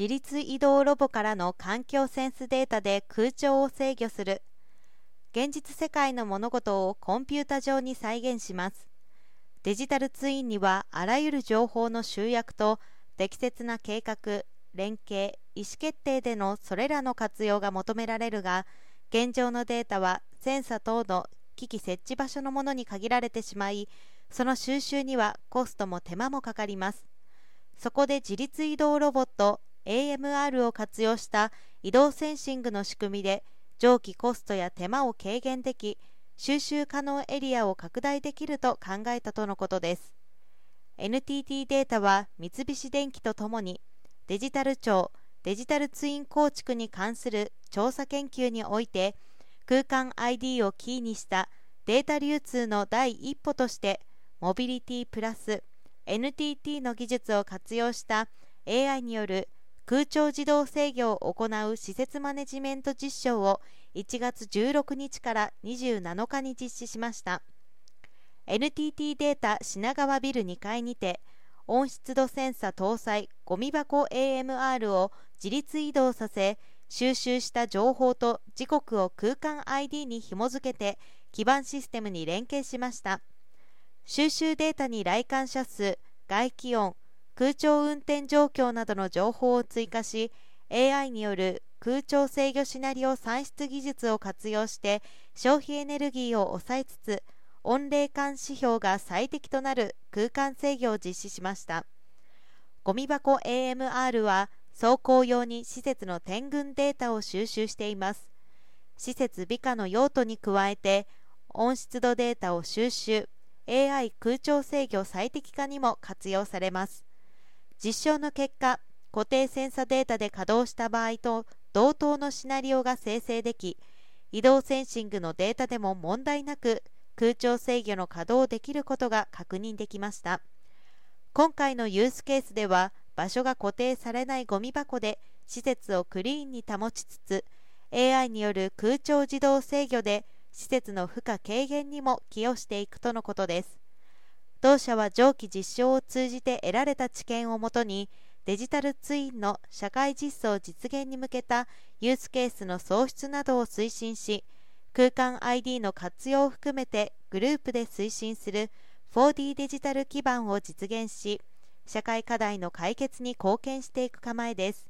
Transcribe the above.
自律移動ロボからの環境センスデータで空調を制御する。現実世界の物事をコンピュータ上に再現します。デジタルツインにはあらゆる情報の集約と適切な計画連携意思決定でのそれらの活用が求められるが現状のデータはセンサ等の機器設置場所のものに限られてしまいその収集にはコストも手間もかかります。そこで自立移動ロボット AMR を活用した移動センシングの仕組みで蒸気コストや手間を軽減でき収集可能エリアを拡大できると考えたとのことです。NTT データは三菱電機とともにデジタル庁デジタルツイン構築に関する調査研究において空間 ID をキーにしたデータ流通の第一歩としてモビリティプラス NTT の技術を活用した AI による空調自動制御を行う施設マネジメント実証を1月16日から27日に実施しました。NTT データ品川ビル2階にて温湿度センサ搭載ゴミ箱 AMR を自立移動させ収集した情報と時刻を空間 ID に紐付けて基盤システムに連携しました。収集データに来館者数外気温空調運転状況などの情報を追加し AI による空調制御シナリオ算出技術を活用して消費エネルギーを抑えつつ温冷感指標が最適となる空間制御を実施しました。ゴミ箱 AMR は走行用に施設の点群データを収集しています。施設美化の用途に加えて温湿度データを収集 AI 空調制御最適化にも活用されます。実証の結果固定センサデータで稼働した場合と同等のシナリオが生成でき移動センシングのデータでも問題なく空調制御の稼働できることが確認できました。今回のユースケースでは場所が固定されないゴミ箱で施設をクリーンに保ちつつ AI による空調自動制御で施設の負荷軽減にも寄与していくとのことです。同社は上記実証を通じて得られた知見をもとにデジタルツインの社会実装実現に向けたユースケースの創出などを推進し空間 ID の活用を含めてグループで推進する 4D デジタル基盤を実現し社会課題の解決に貢献していく構えです。